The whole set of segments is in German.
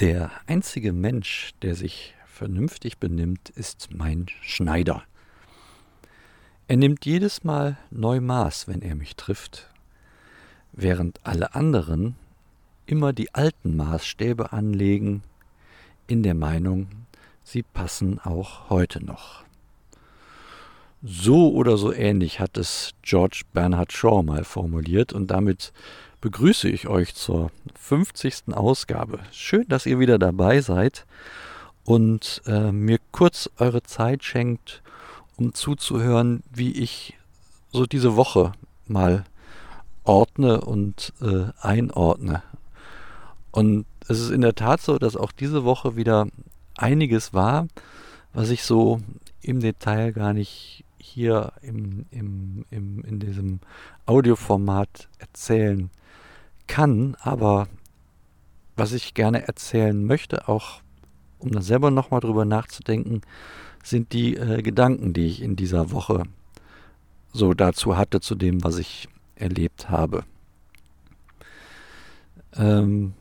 Der einzige Mensch, der sich vernünftig benimmt, ist mein Schneider. Er nimmt jedes Mal neu Maß, wenn er mich trifft, während alle anderen immer die alten Maßstäbe anlegen, in der Meinung, sie passen auch heute noch. So oder so ähnlich hat es George Bernhard Shaw mal formuliert und damit begrüße ich euch zur 50. Ausgabe. Schön, dass ihr wieder dabei seid und äh, mir kurz eure Zeit schenkt, um zuzuhören, wie ich so diese Woche mal ordne und äh, einordne. Und es ist in der Tat so, dass auch diese Woche wieder einiges war, was ich so im Detail gar nicht hier im, im, im, in diesem Audioformat erzählen kann, aber was ich gerne erzählen möchte, auch um da selber nochmal drüber nachzudenken, sind die äh, Gedanken, die ich in dieser Woche so dazu hatte, zu dem, was ich erlebt habe. Ähm,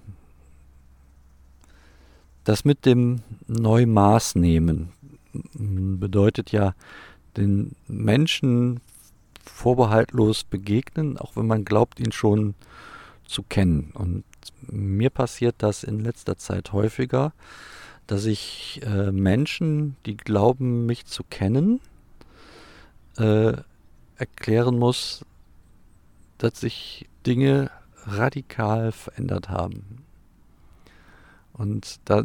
das mit dem Neumaß nehmen bedeutet ja, den Menschen vorbehaltlos begegnen, auch wenn man glaubt, ihn schon zu kennen. Und mir passiert das in letzter Zeit häufiger, dass ich äh, Menschen, die glauben, mich zu kennen, äh, erklären muss, dass sich Dinge radikal verändert haben. Und da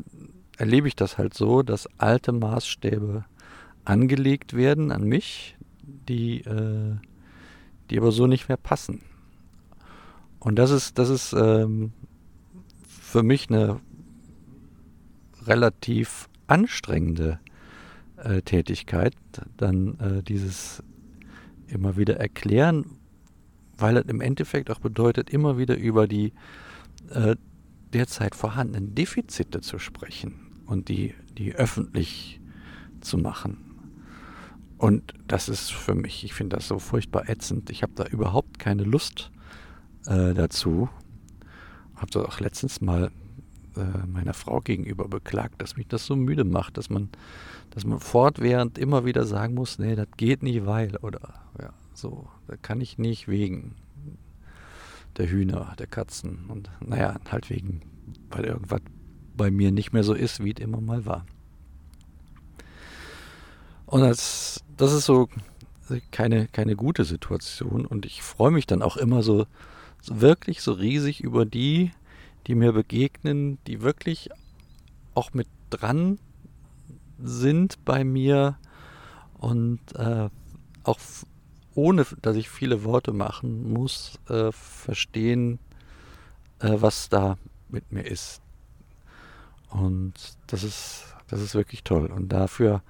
erlebe ich das halt so, dass alte Maßstäbe angelegt werden an mich, die, äh, die aber so nicht mehr passen. Und das ist, das ist ähm, für mich eine relativ anstrengende äh, Tätigkeit, dann äh, dieses immer wieder erklären, weil es im Endeffekt auch bedeutet, immer wieder über die äh, derzeit vorhandenen Defizite zu sprechen und die, die öffentlich zu machen. Und das ist für mich, ich finde das so furchtbar ätzend. Ich habe da überhaupt keine Lust äh, dazu. Habe das auch letztens mal äh, meiner Frau gegenüber beklagt, dass mich das so müde macht, dass man, dass man fortwährend immer wieder sagen muss, nee, das geht nicht, weil oder ja, so, da kann ich nicht wegen der Hühner, der Katzen und naja, halt wegen, weil irgendwas bei mir nicht mehr so ist, wie es immer mal war. Und als, das ist so keine, keine gute Situation und ich freue mich dann auch immer so, so wirklich so riesig über die, die mir begegnen, die wirklich auch mit dran sind bei mir und äh, auch ohne dass ich viele Worte machen muss, äh, verstehen, äh, was da mit mir ist. Und das ist, das ist wirklich toll. Und dafür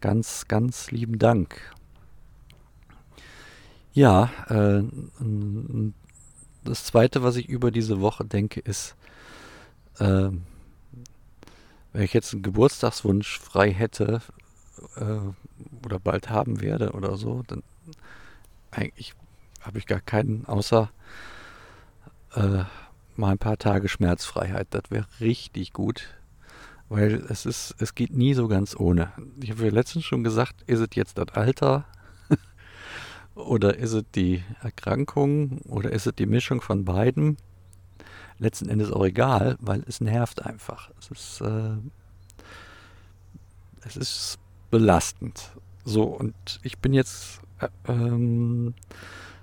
ganz, ganz lieben Dank. Ja, äh, das Zweite, was ich über diese Woche denke, ist, äh, wenn ich jetzt einen Geburtstagswunsch frei hätte äh, oder bald haben werde oder so, dann eigentlich habe ich gar keinen, außer äh, mal ein paar Tage Schmerzfreiheit. Das wäre richtig gut, weil es ist, es geht nie so ganz ohne. Ich habe ja letztens schon gesagt, ist es jetzt das Alter oder ist es die Erkrankung oder ist es die Mischung von beiden? Letzten Endes auch egal, weil es nervt einfach. Es ist, äh, es ist belastend. So, und ich bin jetzt ähm,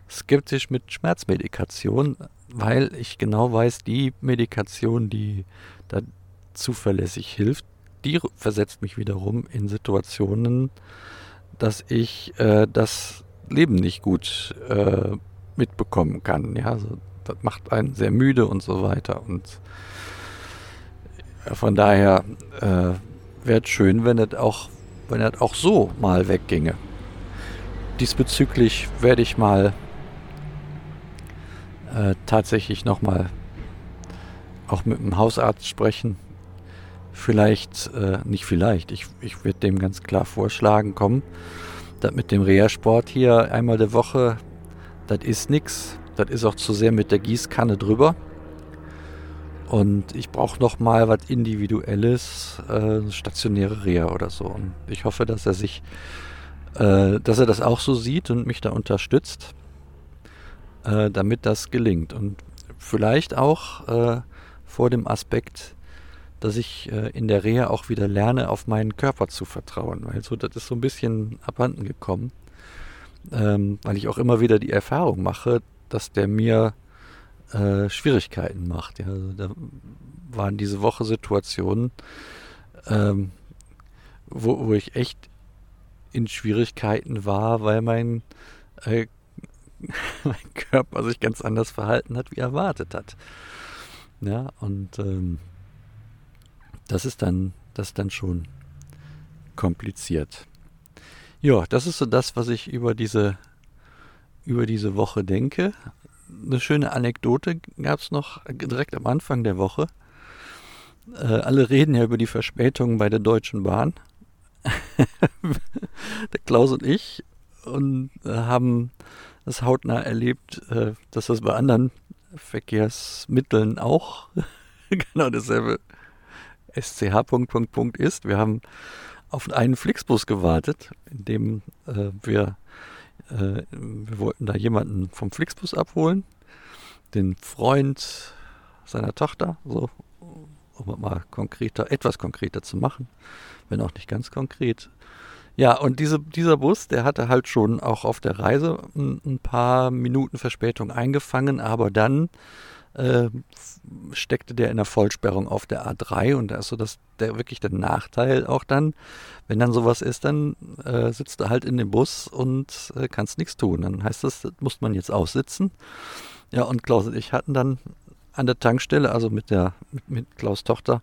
skeptisch mit Schmerzmedikation, weil ich genau weiß, die Medikation, die da zuverlässig hilft, die versetzt mich wiederum in Situationen, dass ich äh, das Leben nicht gut äh, mitbekommen kann. Ja, also, das macht einen sehr müde und so weiter. Und von daher äh, wäre es schön, wenn es auch, wenn es auch so mal wegginge diesbezüglich werde ich mal äh, tatsächlich nochmal auch mit dem Hausarzt sprechen. Vielleicht, äh, nicht vielleicht, ich, ich werde dem ganz klar vorschlagen, komm, das mit dem Reha-Sport hier einmal der Woche, das ist nichts. Das ist auch zu sehr mit der Gießkanne drüber. Und ich brauche noch mal was Individuelles, äh, stationäre Reha oder so. Und ich hoffe, dass er sich, äh, dass er das auch so sieht und mich da unterstützt, äh, damit das gelingt. Und vielleicht auch äh, vor dem Aspekt, dass ich äh, in der Reha auch wieder lerne, auf meinen Körper zu vertrauen. Weil so, das ist so ein bisschen abhanden gekommen. Ähm, weil ich auch immer wieder die Erfahrung mache, dass der mir äh, Schwierigkeiten macht. Ja, also da waren diese Woche Situationen, ähm, wo, wo ich echt in Schwierigkeiten war, weil mein, äh, mein Körper sich ganz anders verhalten hat, wie erwartet hat. Ja, und ähm, das ist dann, das ist dann schon kompliziert. Ja, das ist so das, was ich über diese, über diese Woche denke eine schöne Anekdote gab es noch direkt am Anfang der Woche. Äh, alle reden ja über die Verspätungen bei der Deutschen Bahn. der Klaus und ich und äh, haben das hautnah erlebt, äh, dass das bei anderen Verkehrsmitteln auch genau dasselbe SCH ist. Wir haben auf einen Flixbus gewartet, in dem äh, wir äh, wir wollten da jemanden vom Flixbus abholen, den Freund seiner Tochter, so, um mal konkreter, etwas konkreter zu machen, wenn auch nicht ganz konkret. Ja, und diese, dieser Bus, der hatte halt schon auch auf der Reise ein, ein paar Minuten Verspätung eingefangen, aber dann äh, steckte der in der Vollsperrung auf der A3 und da ist so das, der wirklich der Nachteil auch dann, wenn dann sowas ist, dann äh, sitzt du halt in dem Bus und äh, kannst nichts tun. Dann heißt das, das muss man jetzt aussitzen. Ja, und Klaus und ich hatten dann an der Tankstelle, also mit der mit, mit Klaus Tochter,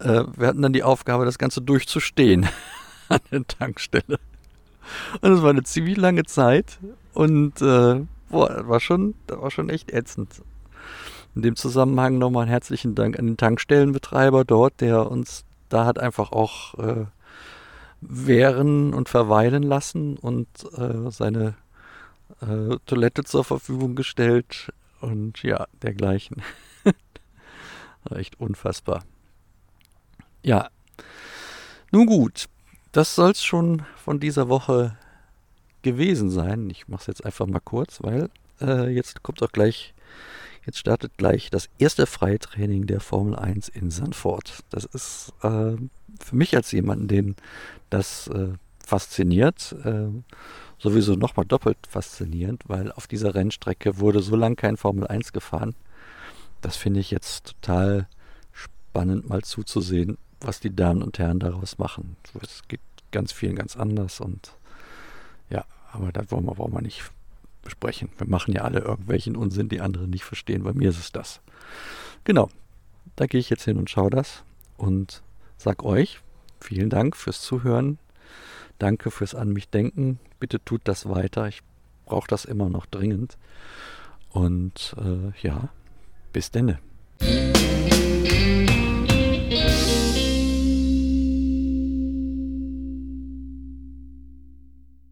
äh, wir hatten dann die Aufgabe, das Ganze durchzustehen an der Tankstelle. Und es war eine ziemlich lange Zeit und äh, boah, das war schon, das war schon echt ätzend. In dem Zusammenhang nochmal einen herzlichen Dank an den Tankstellenbetreiber dort, der uns da hat einfach auch äh, wehren und verweilen lassen und äh, seine äh, Toilette zur Verfügung gestellt und ja, dergleichen. Echt unfassbar. Ja, nun gut, das soll es schon von dieser Woche gewesen sein. Ich mache es jetzt einfach mal kurz, weil äh, jetzt kommt auch gleich Jetzt startet gleich das erste Freitraining der Formel 1 in Sanford. Das ist äh, für mich als jemanden, den das äh, fasziniert, äh, sowieso nochmal doppelt faszinierend, weil auf dieser Rennstrecke wurde so lange kein Formel 1 gefahren. Das finde ich jetzt total spannend mal zuzusehen, was die Damen und Herren daraus machen. Es geht ganz vielen ganz anders und ja, aber da wollen wir, wollen wir nicht besprechen. Wir machen ja alle irgendwelchen Unsinn, die andere nicht verstehen. Bei mir ist es das. Genau. Da gehe ich jetzt hin und schaue das und sag euch vielen Dank fürs Zuhören. Danke fürs an mich denken. Bitte tut das weiter. Ich brauche das immer noch dringend. Und äh, ja, bis denne.